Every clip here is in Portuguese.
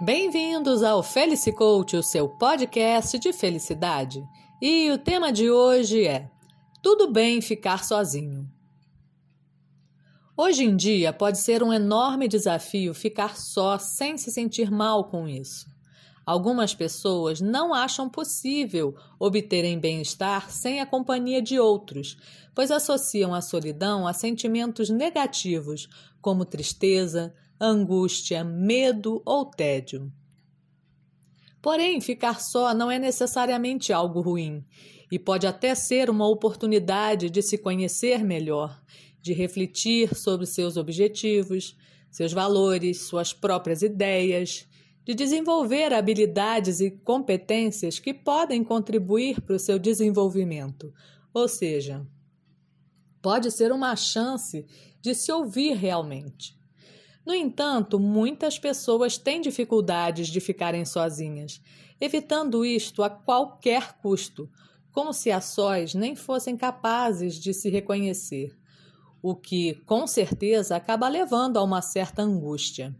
Bem-vindos ao Felici Coach, o seu podcast de felicidade. E o tema de hoje é: Tudo bem ficar sozinho. Hoje em dia pode ser um enorme desafio ficar só sem se sentir mal com isso. Algumas pessoas não acham possível obterem bem-estar sem a companhia de outros, pois associam a solidão a sentimentos negativos, como tristeza, angústia, medo ou tédio. Porém, ficar só não é necessariamente algo ruim e pode até ser uma oportunidade de se conhecer melhor, de refletir sobre seus objetivos, seus valores, suas próprias ideias, de desenvolver habilidades e competências que podem contribuir para o seu desenvolvimento. Ou seja, pode ser uma chance de se ouvir realmente. No entanto, muitas pessoas têm dificuldades de ficarem sozinhas, evitando isto a qualquer custo, como se a sós nem fossem capazes de se reconhecer, o que, com certeza, acaba levando a uma certa angústia.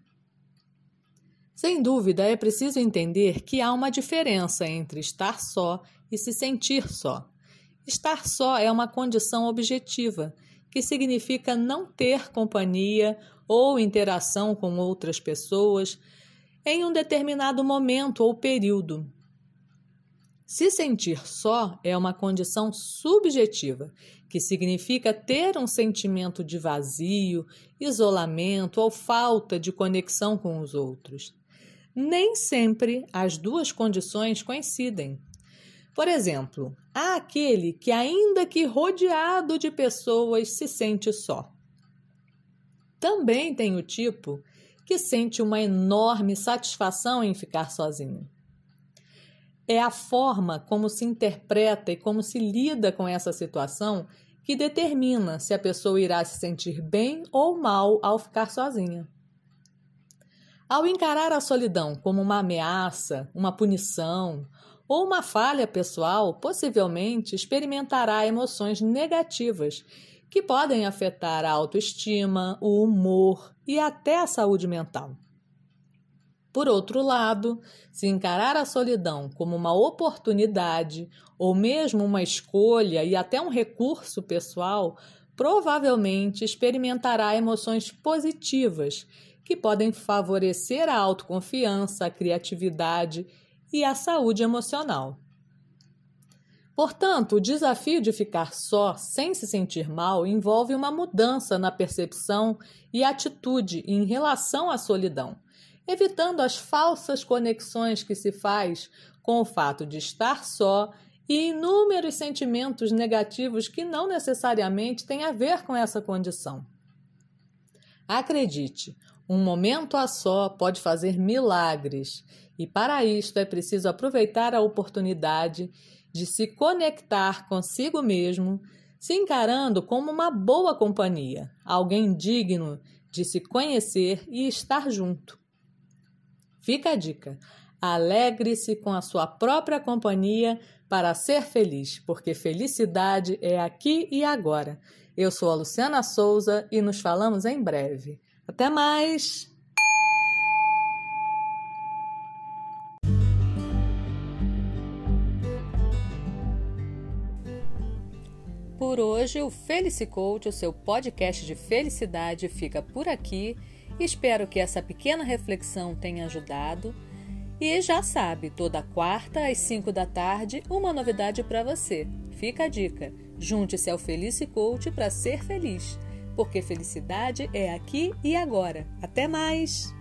Sem dúvida, é preciso entender que há uma diferença entre estar só e se sentir só. Estar só é uma condição objetiva, que significa não ter companhia ou interação com outras pessoas em um determinado momento ou período. Se sentir só é uma condição subjetiva, que significa ter um sentimento de vazio, isolamento ou falta de conexão com os outros. Nem sempre as duas condições coincidem. Por exemplo, há aquele que, ainda que rodeado de pessoas, se sente só. Também tem o tipo que sente uma enorme satisfação em ficar sozinho. É a forma como se interpreta e como se lida com essa situação que determina se a pessoa irá se sentir bem ou mal ao ficar sozinha. Ao encarar a solidão como uma ameaça, uma punição ou uma falha pessoal, possivelmente experimentará emoções negativas que podem afetar a autoestima, o humor e até a saúde mental. Por outro lado, se encarar a solidão como uma oportunidade ou mesmo uma escolha e até um recurso pessoal, provavelmente experimentará emoções positivas que podem favorecer a autoconfiança, a criatividade e a saúde emocional. Portanto, o desafio de ficar só, sem se sentir mal, envolve uma mudança na percepção e atitude em relação à solidão, evitando as falsas conexões que se faz com o fato de estar só e inúmeros sentimentos negativos que não necessariamente têm a ver com essa condição. Acredite, um momento a só pode fazer milagres, e para isto é preciso aproveitar a oportunidade de se conectar consigo mesmo, se encarando como uma boa companhia, alguém digno de se conhecer e estar junto. Fica a dica: alegre-se com a sua própria companhia para ser feliz, porque felicidade é aqui e agora. Eu sou a Luciana Souza e nos falamos em breve. Até mais! Por hoje, o Felicicoach, o seu podcast de felicidade, fica por aqui. Espero que essa pequena reflexão tenha ajudado. E já sabe, toda quarta às 5 da tarde, uma novidade para você. Fica a dica: junte-se ao Felicicoach para ser feliz, porque felicidade é aqui e agora. Até mais!